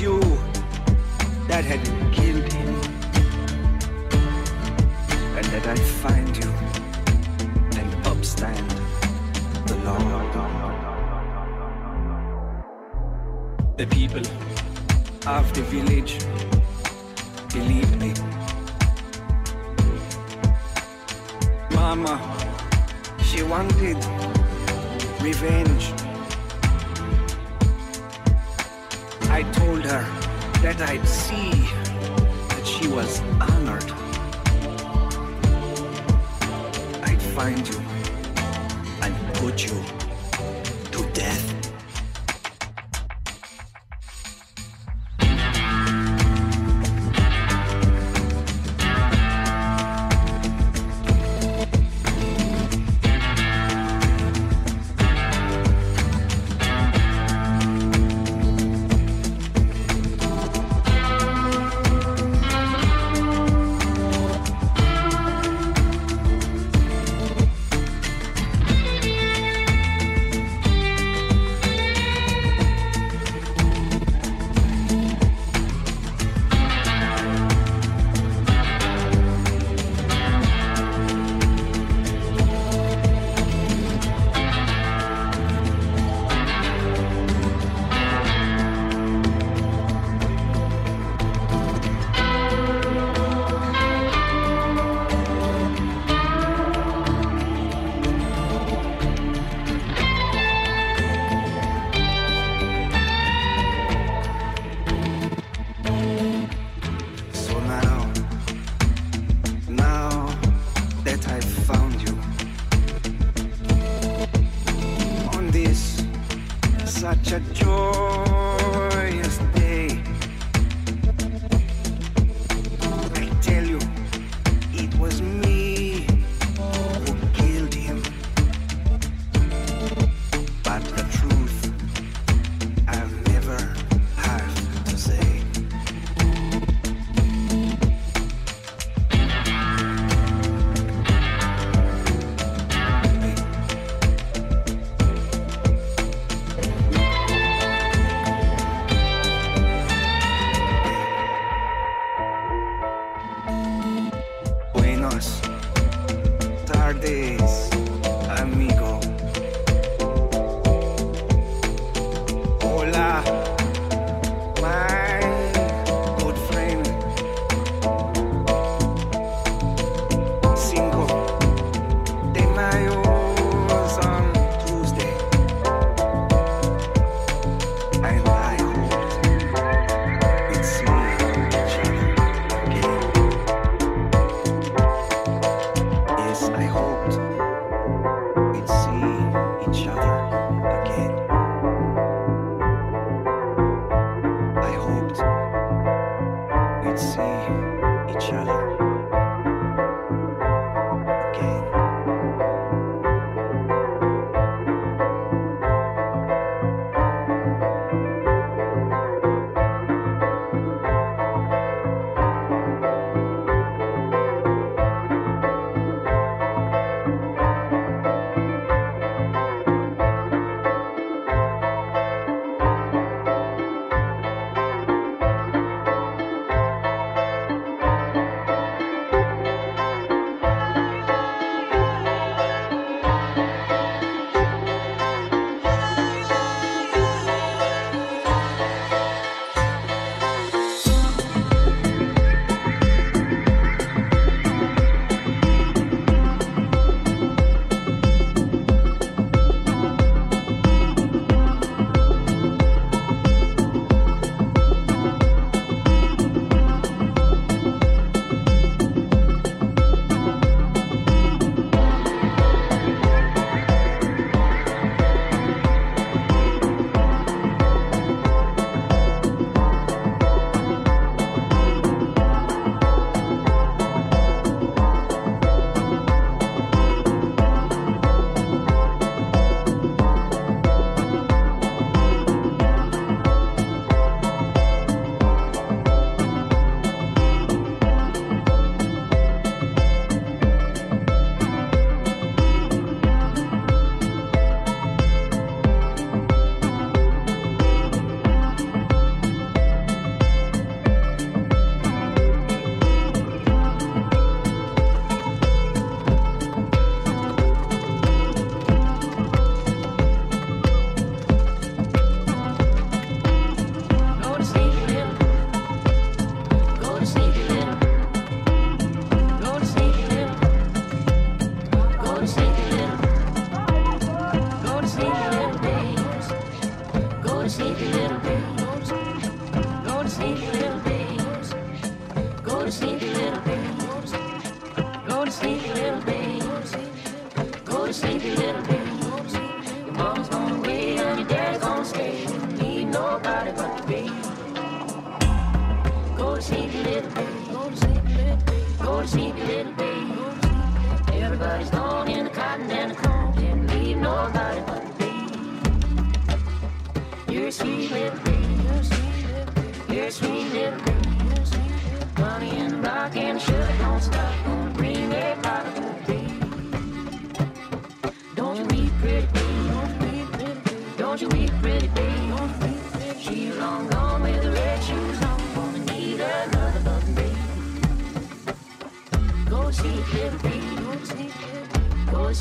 you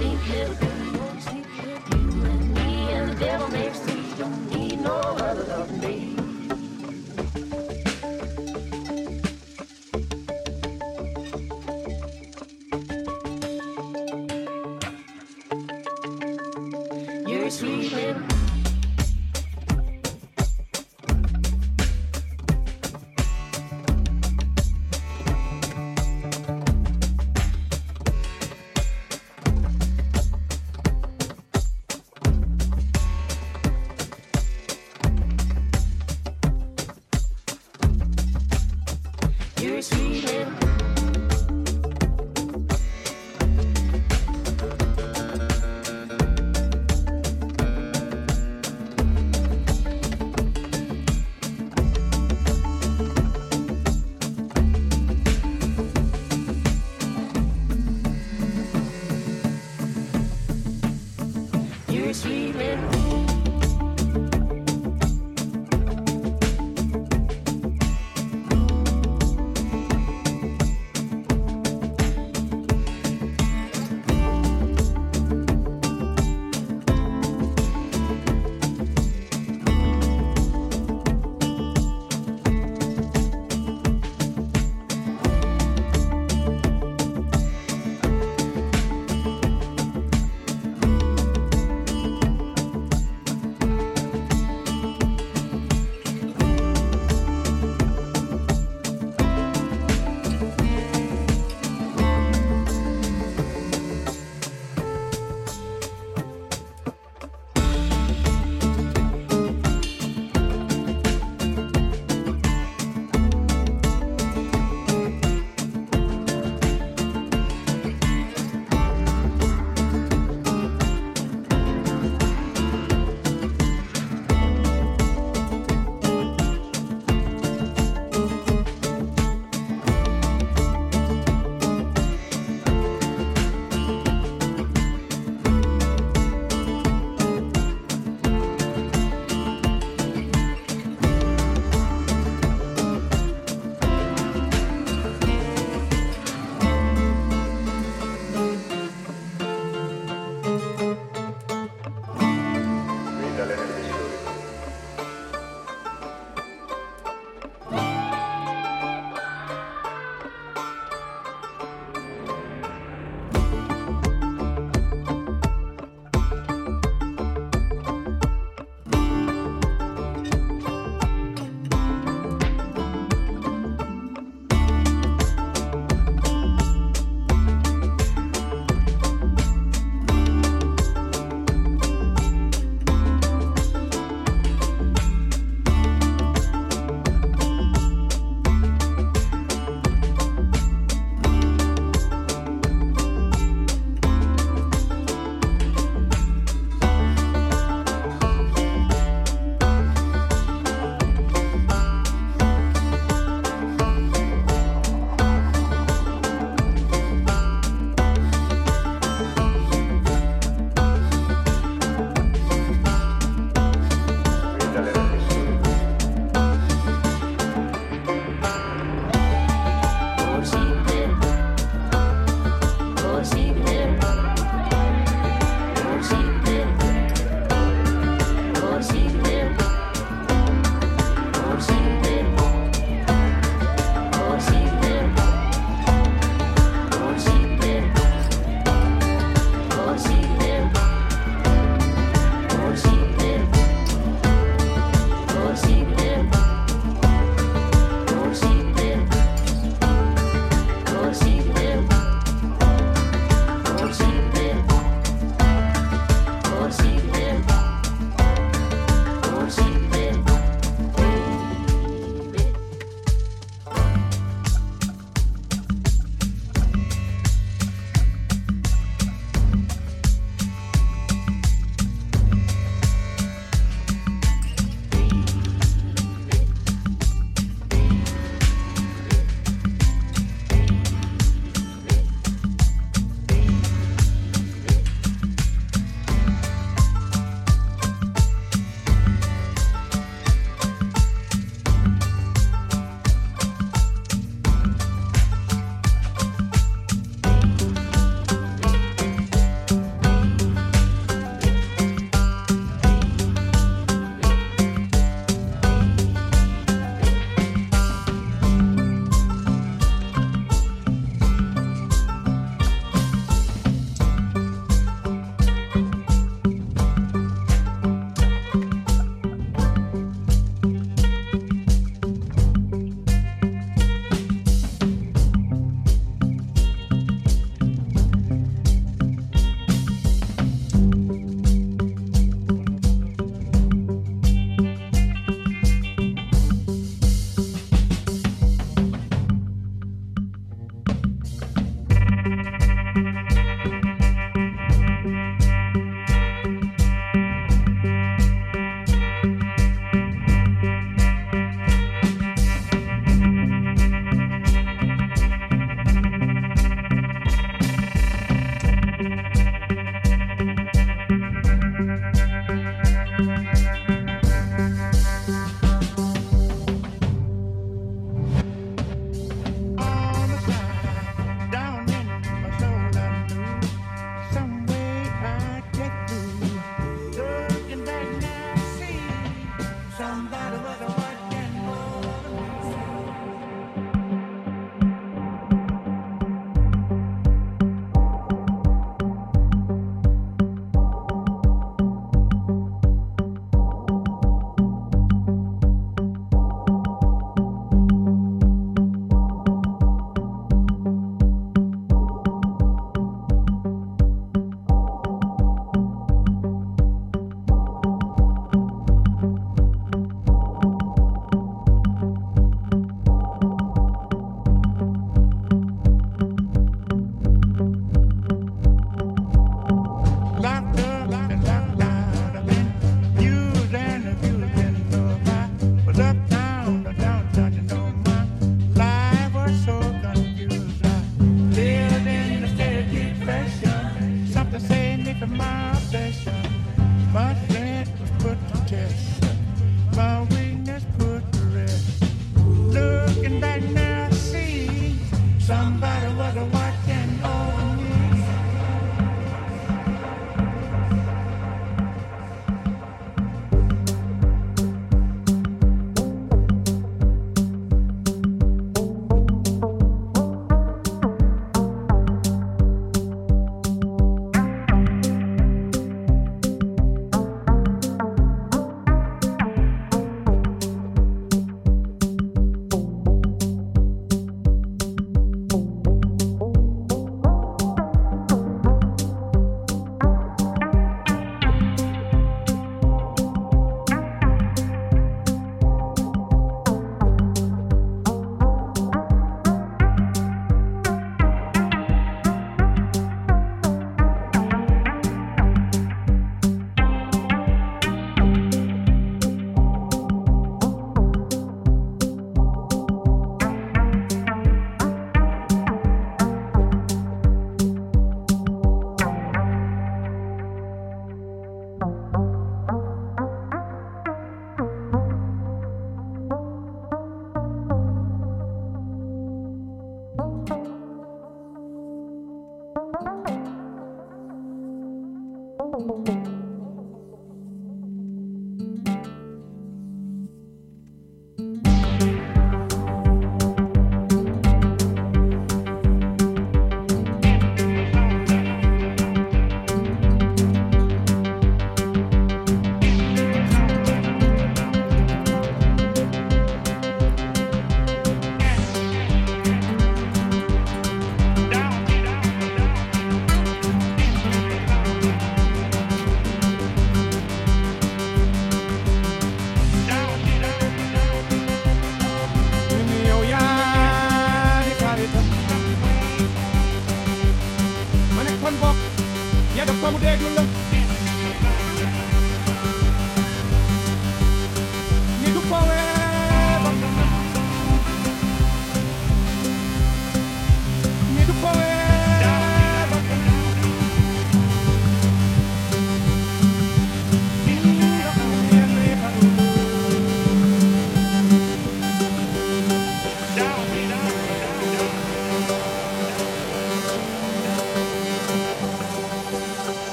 You and me and the devil makes three. Don't need no other love than me.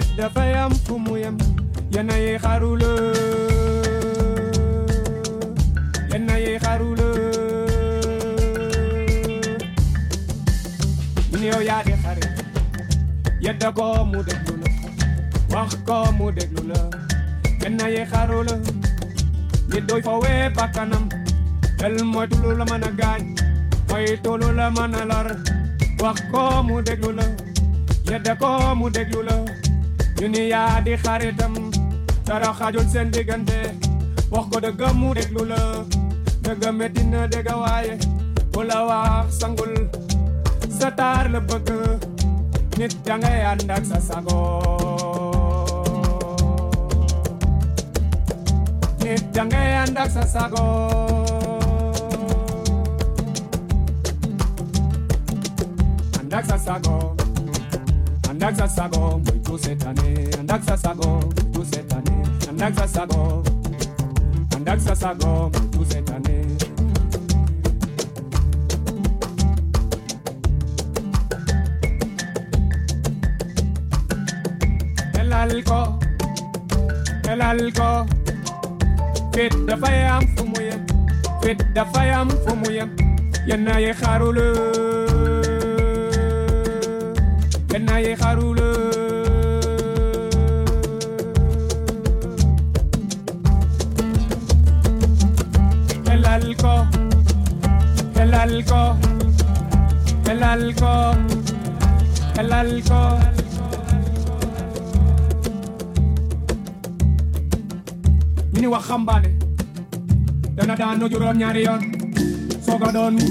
nit dafay am fu mu yem. Yenn yi xarula. Yenn yi xarula. Ñu ne yow yaa di xare yedda ko mu déglu la. Wax ko mu déglu la. Yenn yi xarula. Nit doy fowee bakkanam. El mooy tulu la mën a gaañ. Tulu la mën lar wax ko mu déglu la. Yedda ko mu déglu la. دنیا دی خریدم. ترا خاجو زندگان دے واخ کو دے گمو دے لولا دے گمے دین دے گواے ولا وا سنگل ستار لبگ نیت جانے اندک سا سگو نیت جانے اندک سا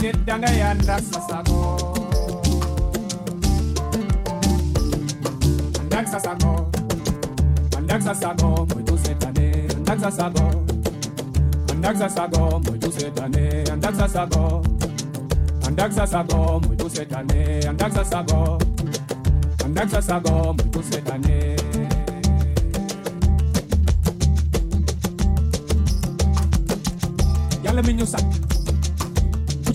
jet danga yanda sasago Andak sasago Andak sasago moitu setane Andak sasago Andak sasago moitu setane Andak sasago Andak sasago moitu setane Andak sasago Andak sasago moitu setane Yalla mi ñu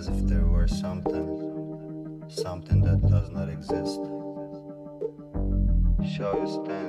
as if there were something, something that does not exist. Shall you stand?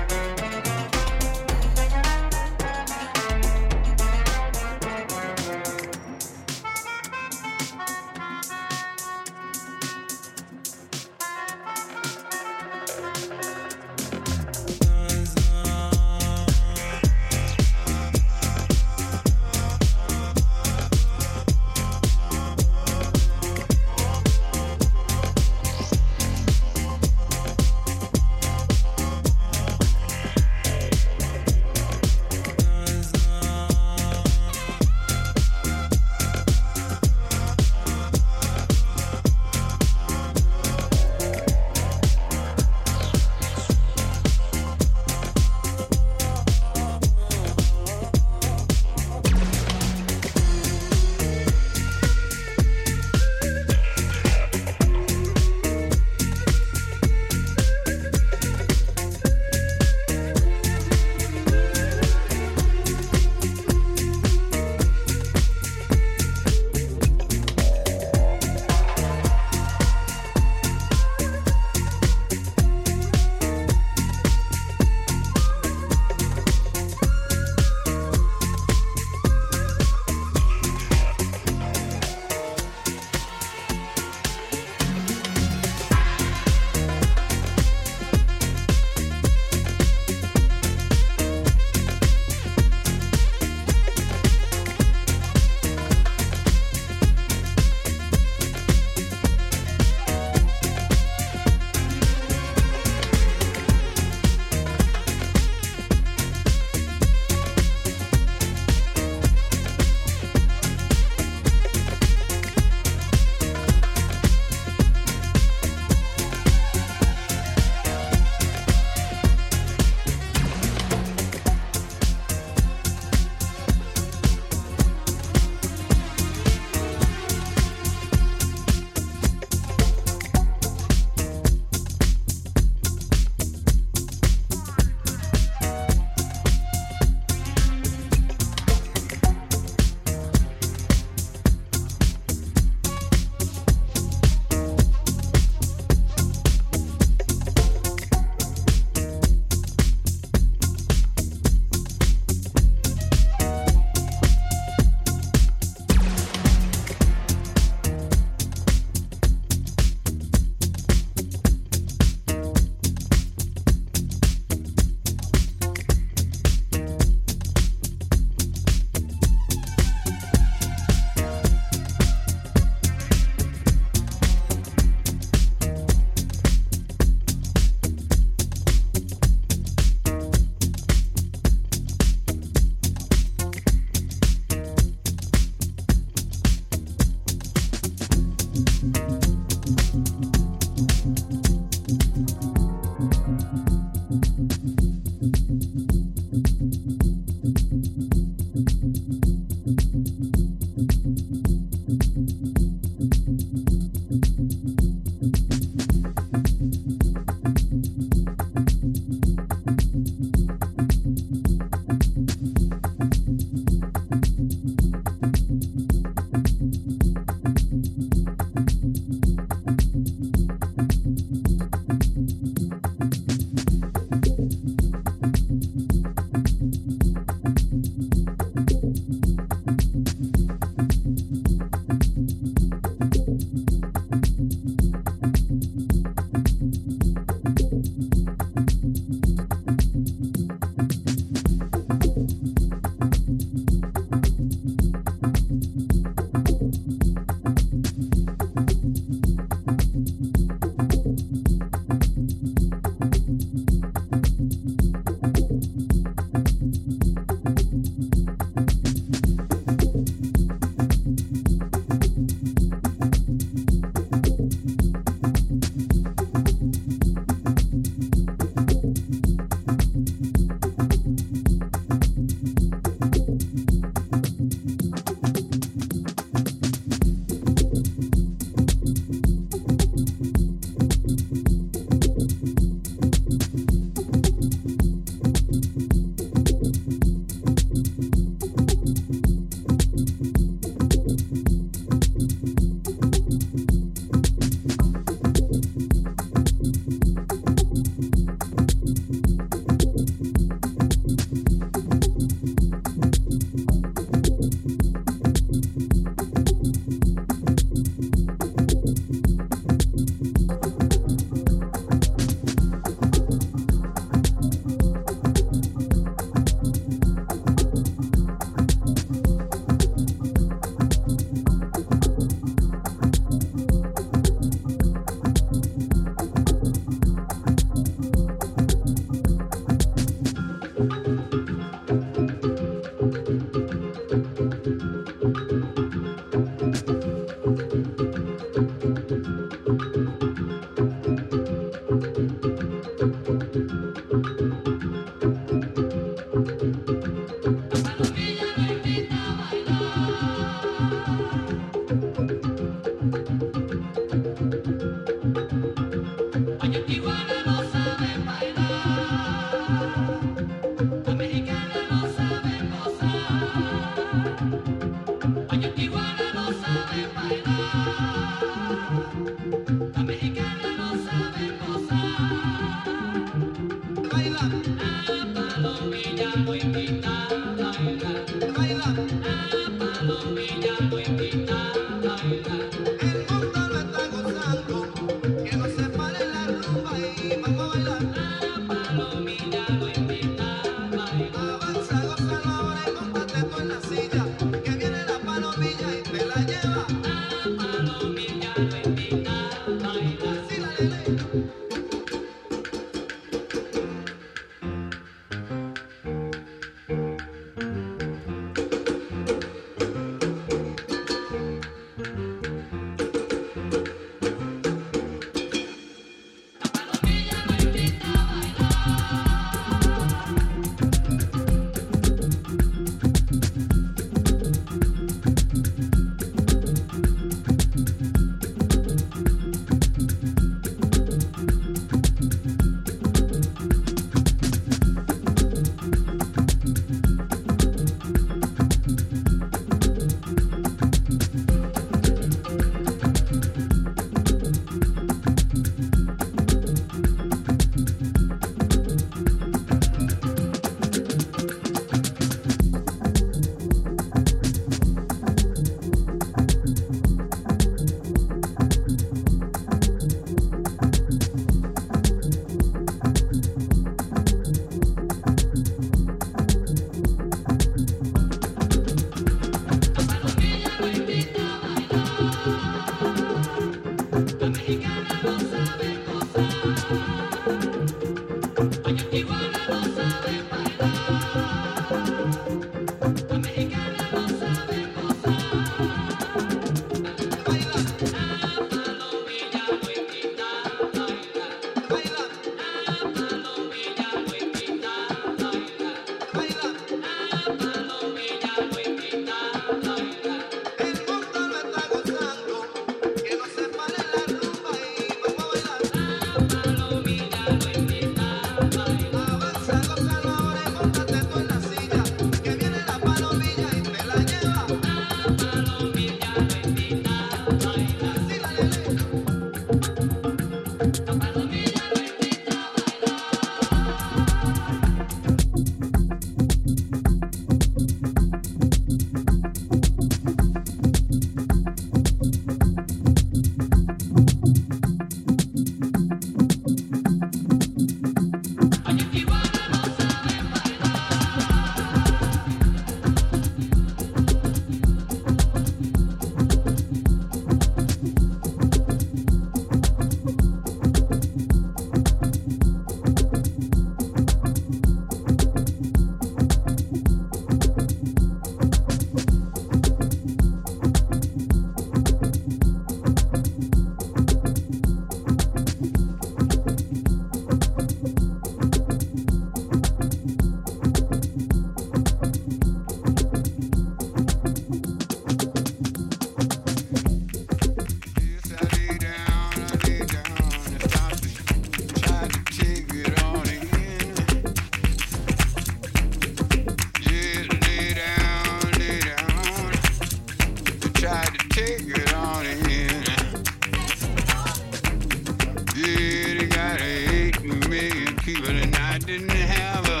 have a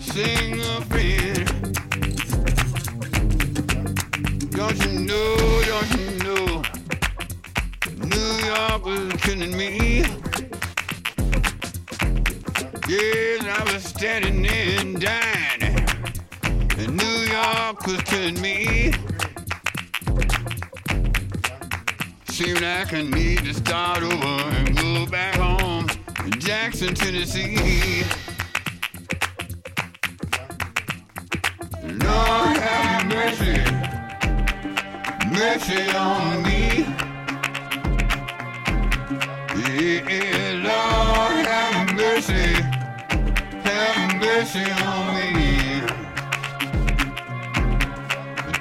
single friend. Don't you know, don't you know, New York was killing me. Yes, I was standing in and dying, and New York was killing me. Seemed like I need to start over and go back home to Jackson, Tennessee. mercy, mercy on me. Yeah, Lord, have mercy, have mercy on me.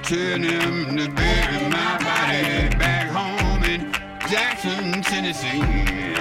Tell him to bury my body back home in Jackson, Tennessee.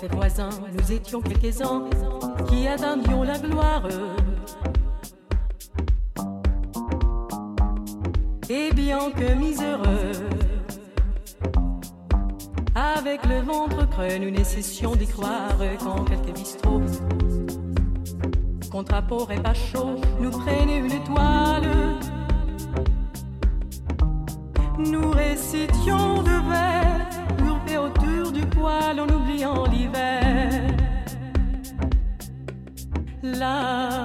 nous étions quelques-uns qui attendions la gloire. Et bien que miséreux, avec le ventre creux, nous ne cessions d'y croire quand quelques bistrots, contre apport et pas chaud, nous prenaient une étoile. Nous récitions de verre en oubliant l'hiver. Là.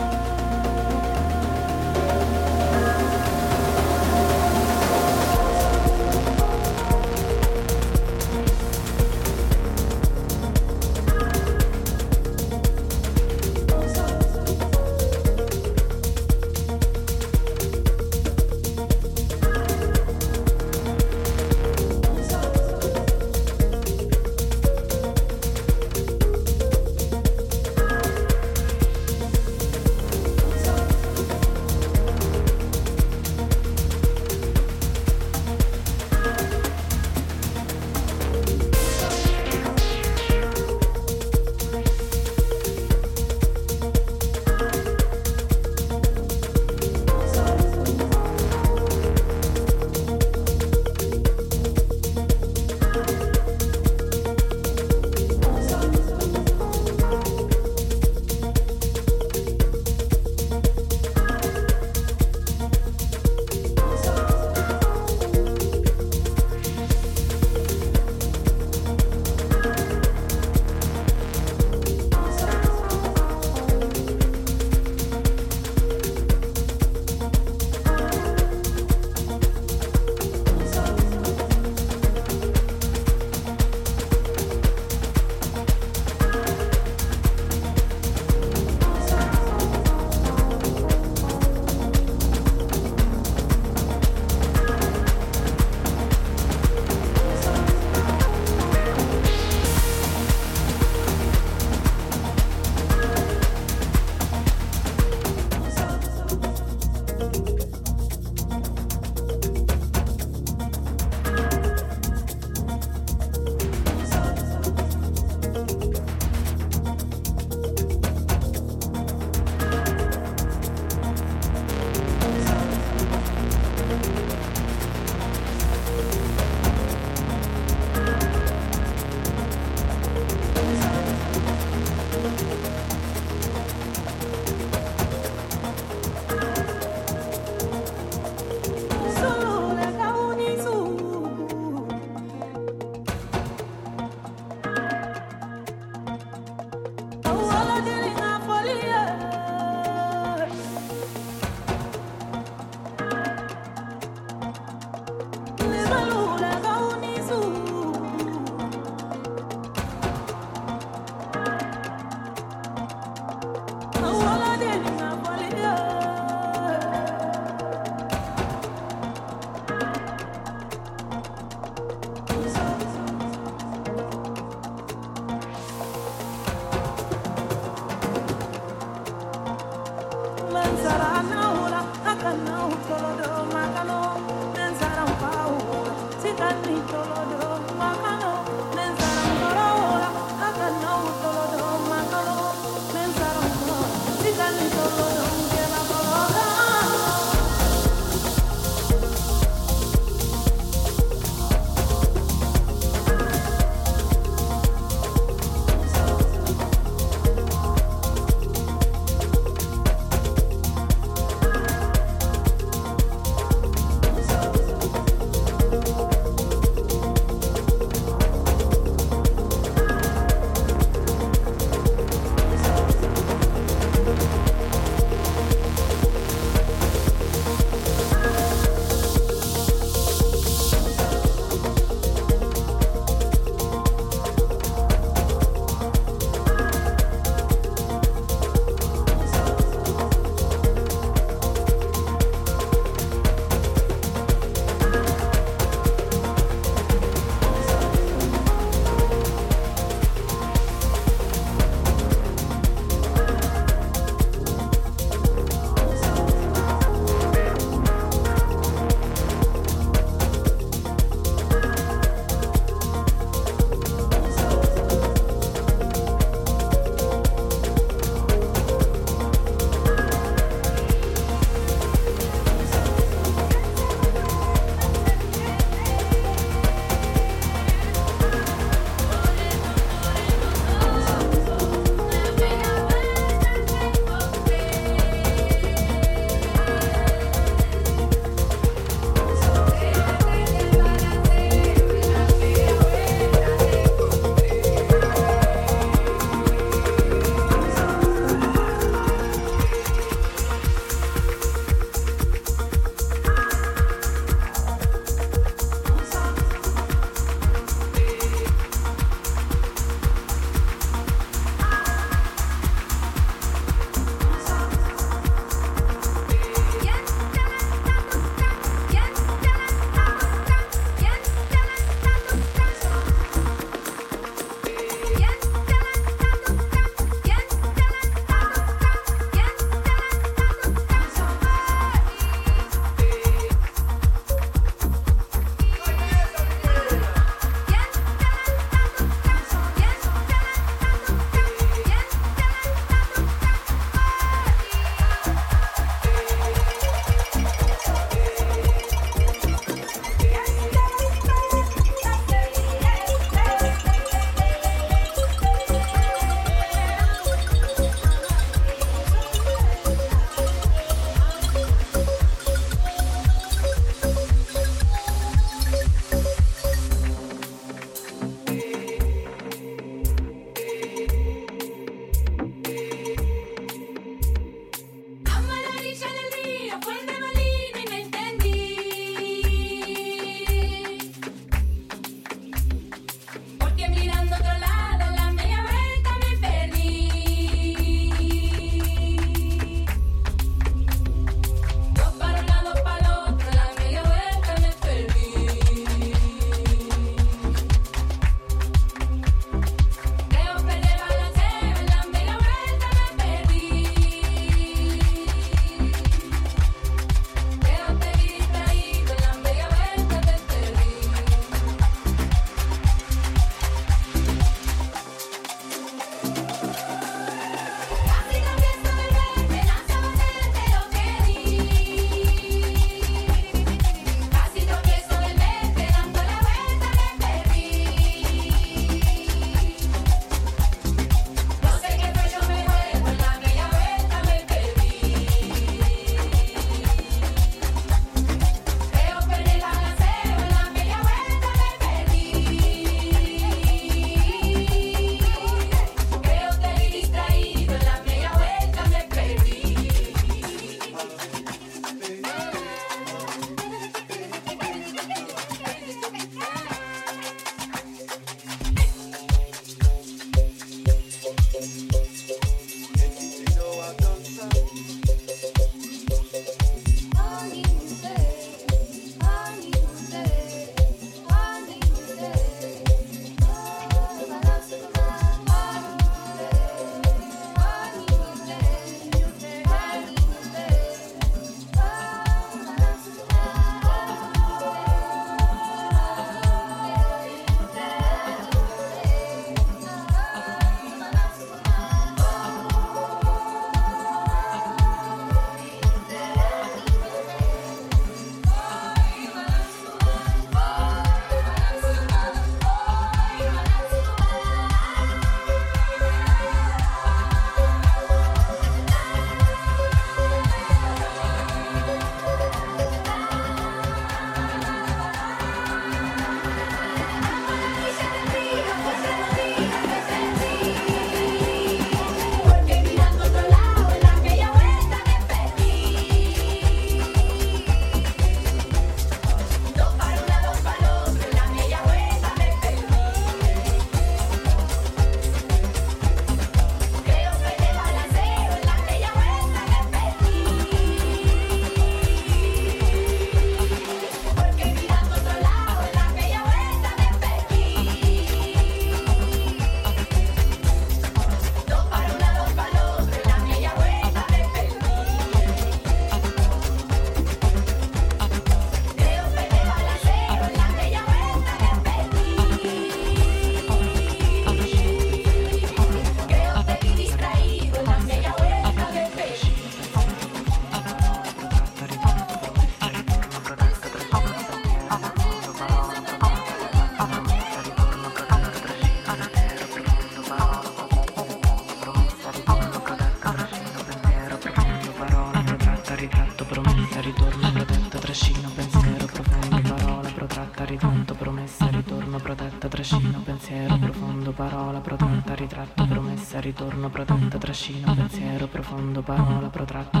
Ritorno, protetta, trascino, pensiero profondo, parola protratta, ritratto,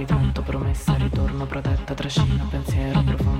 ritratto, promessa, ritorno, protetta, trascino, pensiero profondo,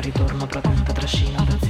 ritorno, protetta, trascino, pensiero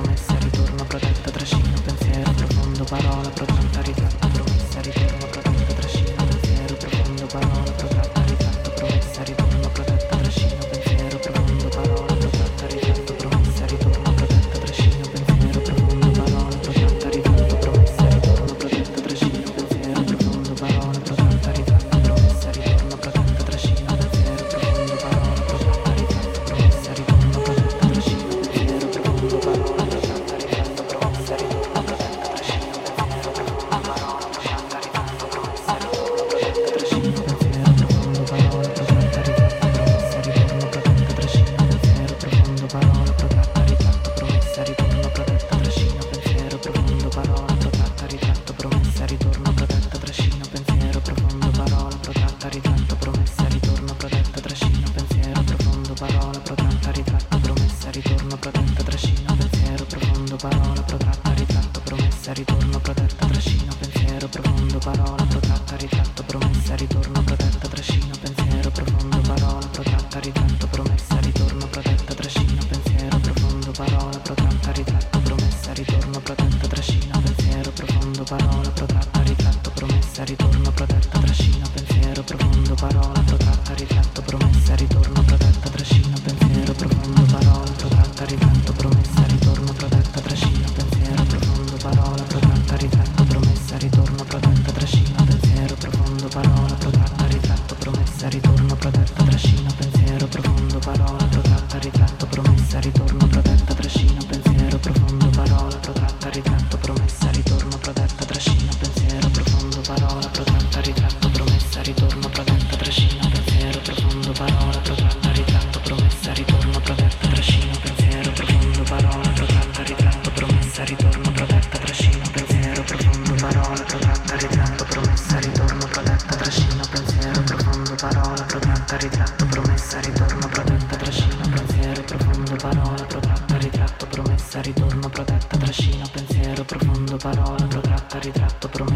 parola protratta, ritratto, promessa, ritorno, protetta,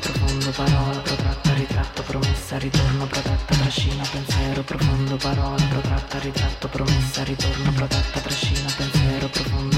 profondo, parola, protratta, ritratto, promessa, ritorno, protetta, trascina, pensiero, profondo, parola, protratta, ritratto, promessa, ritorno, protetta, trascina, pensiero, profondo,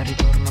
senza ritorno.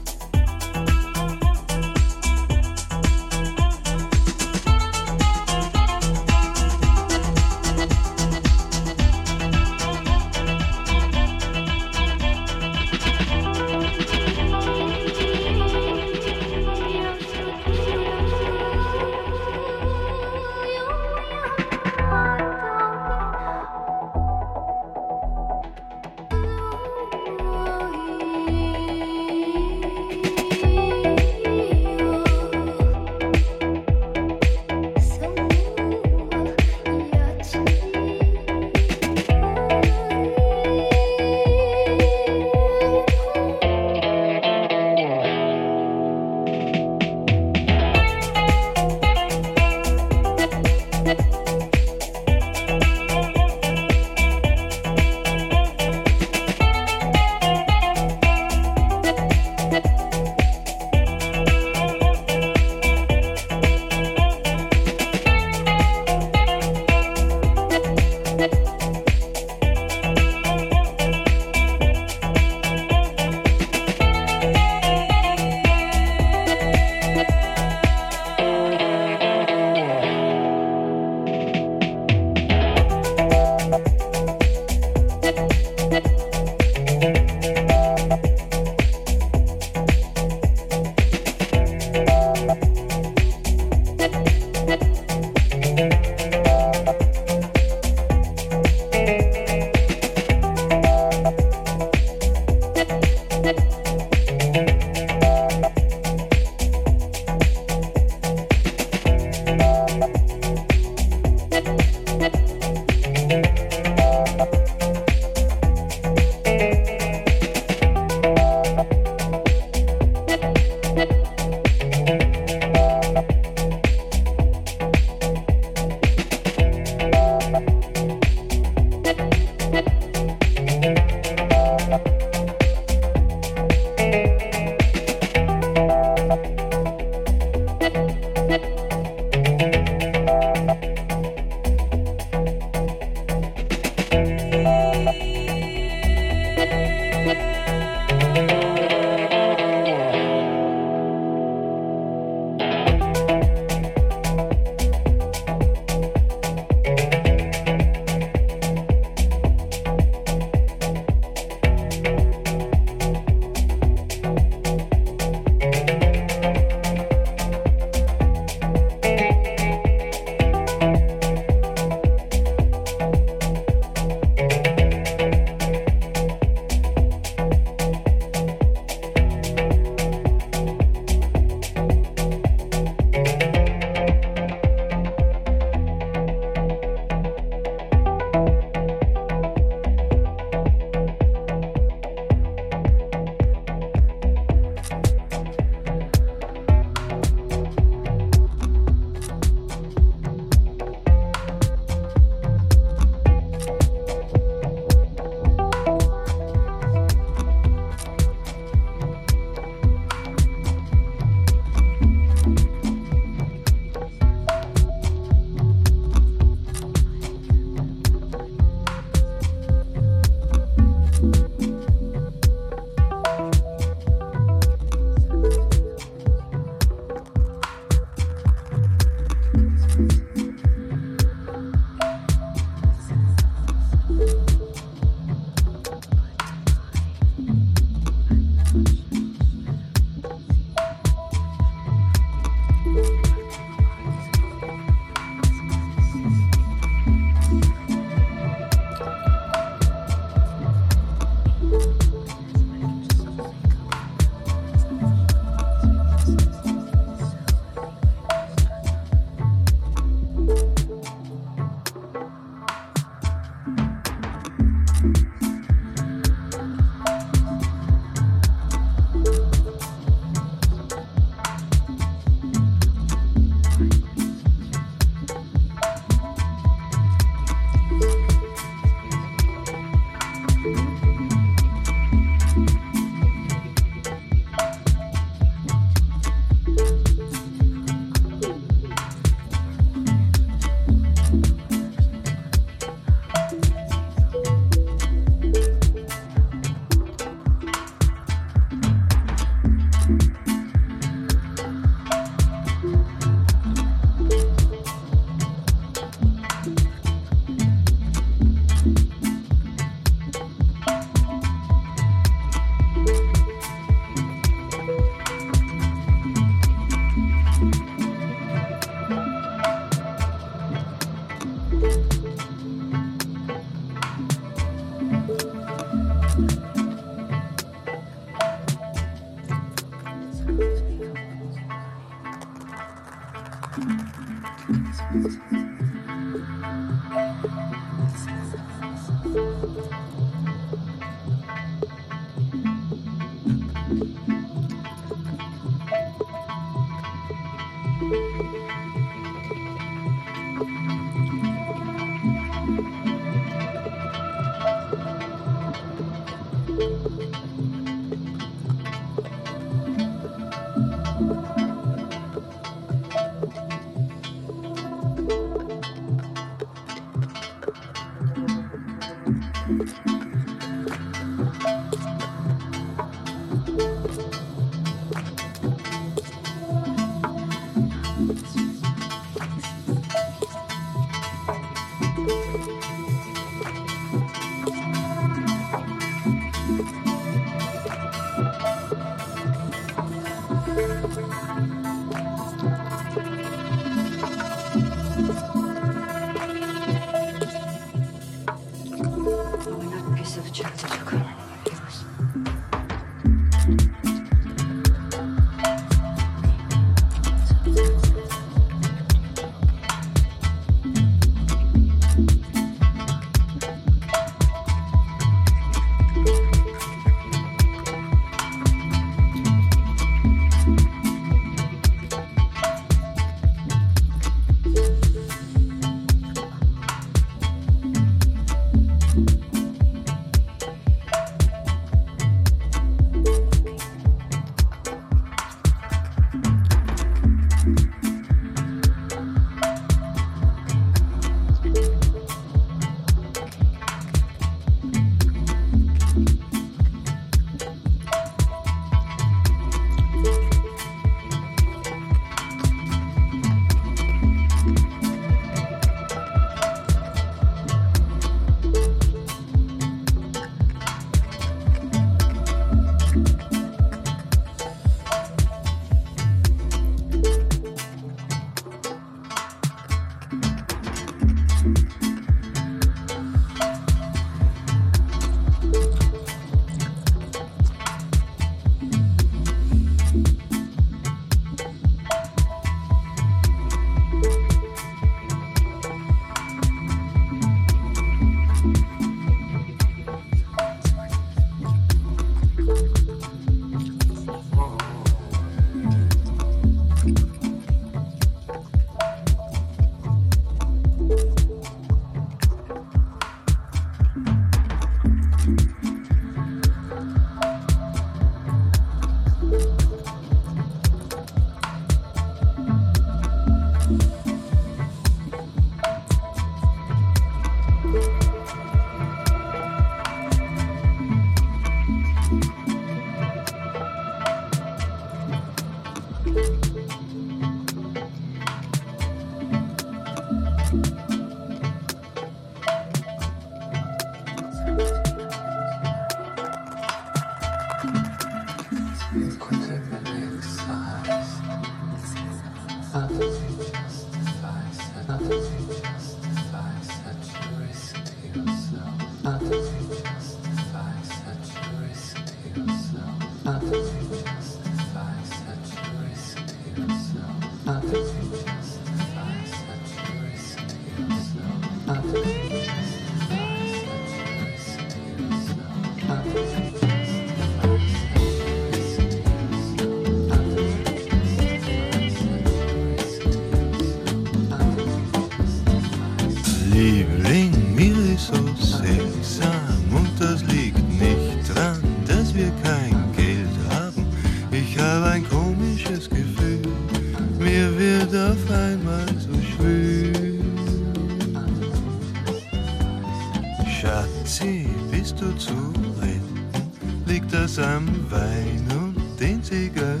Zigaretten.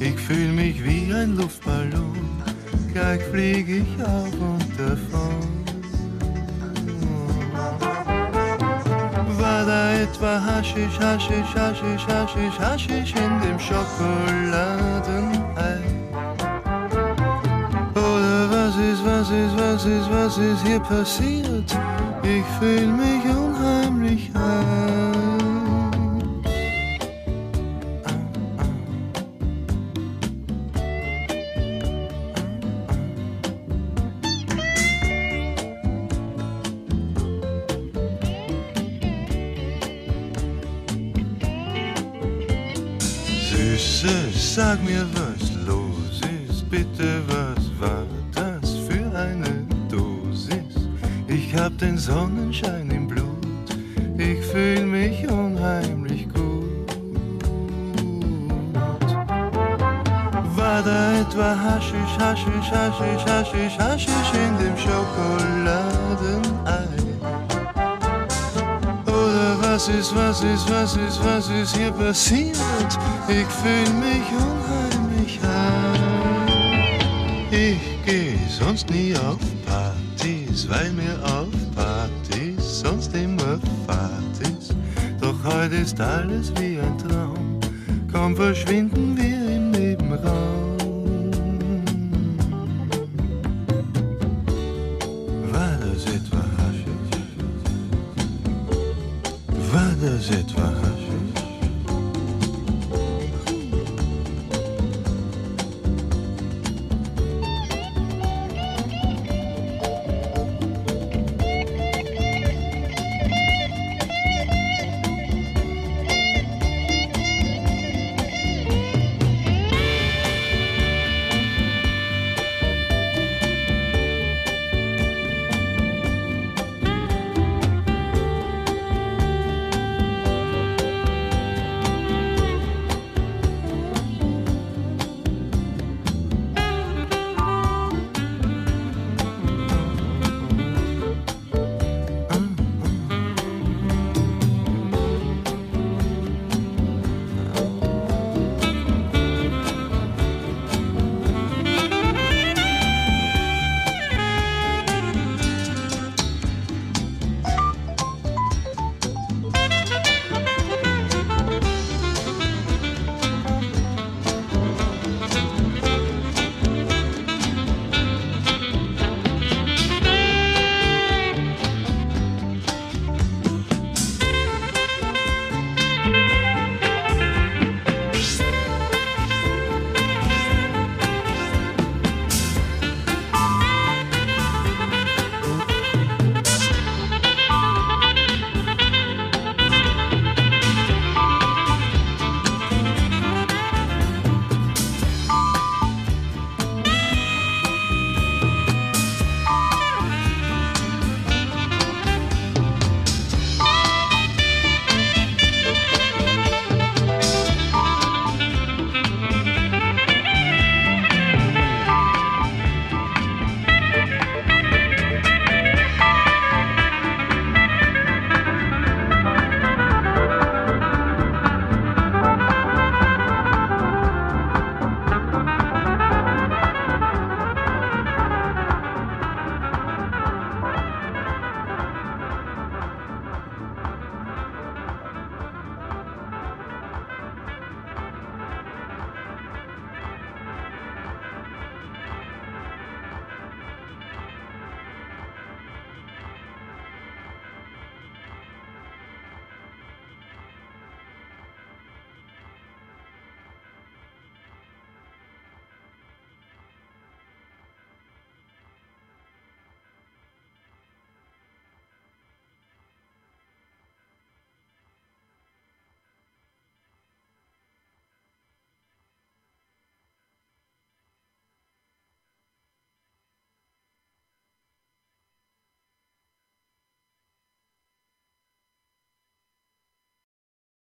Ich fühl mich wie ein Luftballon, gleich flieg ich auf und davon. War da etwa Haschisch, Haschisch, Haschisch, Haschisch, Haschisch in dem Schokoladenei? Oder was ist, was ist, was ist, was ist hier passiert? Ich fühl mich unheimlich high. with was ist, hier passiert? Ich fühl mich unheimlich high. Ich geh sonst nie auf Partys, weil mir auf Partys sonst immer Fahrt ist. Doch heute ist alles wie